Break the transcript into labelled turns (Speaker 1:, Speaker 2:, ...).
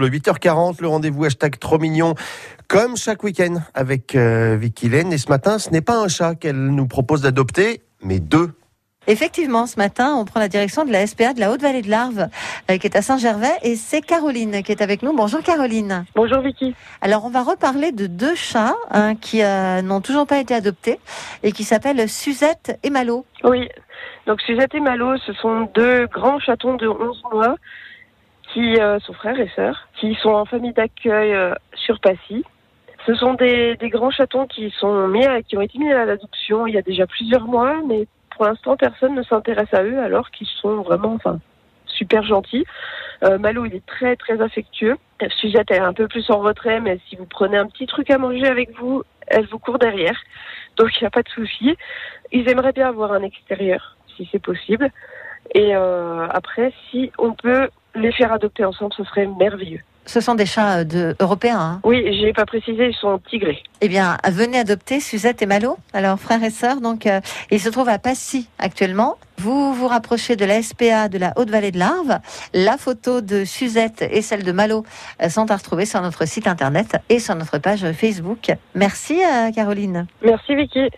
Speaker 1: Le 8h40, le rendez-vous hashtag trop mignon, comme chaque week-end avec euh, Vicky Lane. Et ce matin, ce n'est pas un chat qu'elle nous propose d'adopter, mais deux.
Speaker 2: Effectivement, ce matin, on prend la direction de la SPA de la Haute-Vallée de l'Arve, euh, qui est à Saint-Gervais, et c'est Caroline qui est avec nous. Bonjour Caroline.
Speaker 3: Bonjour Vicky.
Speaker 2: Alors, on va reparler de deux chats hein, qui euh, n'ont toujours pas été adoptés et qui s'appellent Suzette et Malo.
Speaker 3: Oui, donc Suzette et Malo, ce sont deux grands chatons de 11 mois qui euh, sont frères et sœurs, qui sont en famille d'accueil euh, sur Passy. Ce sont des, des, grands chatons qui sont mis à, qui ont été mis à l'adoption il y a déjà plusieurs mois, mais pour l'instant personne ne s'intéresse à eux alors qu'ils sont vraiment, enfin, super gentils. Euh, Malo, il est très très affectueux. Suzette, elle est un peu plus en retrait, mais si vous prenez un petit truc à manger avec vous, elle vous court derrière. Donc il n'y a pas de souci. Ils aimeraient bien avoir un extérieur, si c'est possible. Et euh, après, si on peut les faire adopter ensemble, ce serait merveilleux.
Speaker 2: Ce sont des chats euh, de, européens. Hein
Speaker 3: oui, je n'ai pas précisé, ils sont tigrés.
Speaker 2: Eh bien, venez adopter Suzette et Malo, alors frères et sœurs. Donc, euh, ils se trouvent à Passy actuellement. Vous vous rapprochez de la SPA de la Haute-Vallée de l'Arve. La photo de Suzette et celle de Malo euh, sont à retrouver sur notre site internet et sur notre page Facebook. Merci, Caroline.
Speaker 3: Merci, Vicky.